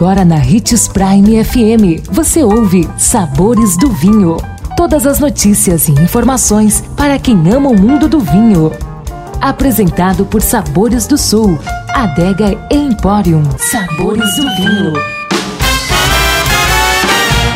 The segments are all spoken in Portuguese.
Agora na Ritz Prime FM, você ouve Sabores do Vinho. Todas as notícias e informações para quem ama o mundo do vinho. Apresentado por Sabores do Sul, Adega Emporium. Sabores do Vinho.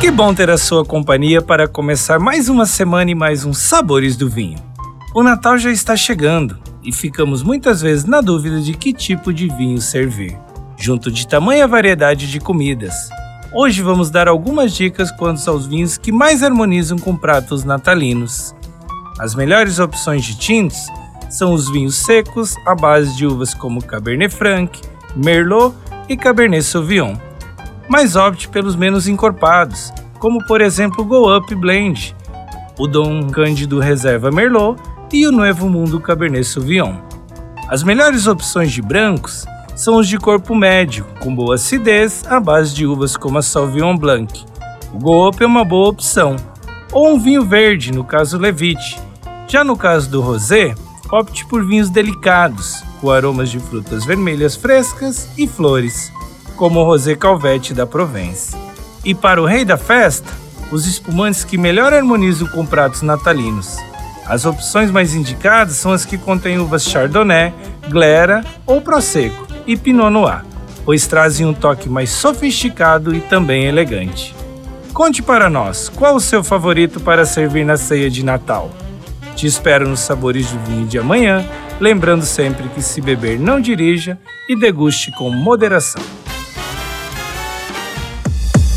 Que bom ter a sua companhia para começar mais uma semana e mais um Sabores do Vinho. O Natal já está chegando e ficamos muitas vezes na dúvida de que tipo de vinho servir junto de tamanha variedade de comidas. Hoje vamos dar algumas dicas quanto aos vinhos que mais harmonizam com pratos natalinos. As melhores opções de tintos são os vinhos secos à base de uvas como Cabernet Franc, Merlot e Cabernet Sauvignon. Mas opte pelos menos encorpados, como por exemplo o Go Up Blend, o Dom Cândido Reserva Merlot e o Novo Mundo Cabernet Sauvignon. As melhores opções de brancos são os de corpo médio, com boa acidez, à base de uvas como a Sauvignon Blanc. O Goop é uma boa opção, ou um vinho verde, no caso Levite. Já no caso do rosé, opte por vinhos delicados, com aromas de frutas vermelhas frescas e flores, como o rosé Calvete da Provence. E para o rei da festa, os espumantes que melhor harmonizam com pratos natalinos. As opções mais indicadas são as que contêm uvas Chardonnay, Glera ou Prosecco e Pinot Noir, pois trazem um toque mais sofisticado e também elegante. Conte para nós qual o seu favorito para servir na ceia de Natal. Te espero nos sabores de vinho de amanhã, lembrando sempre que se beber não dirija e deguste com moderação.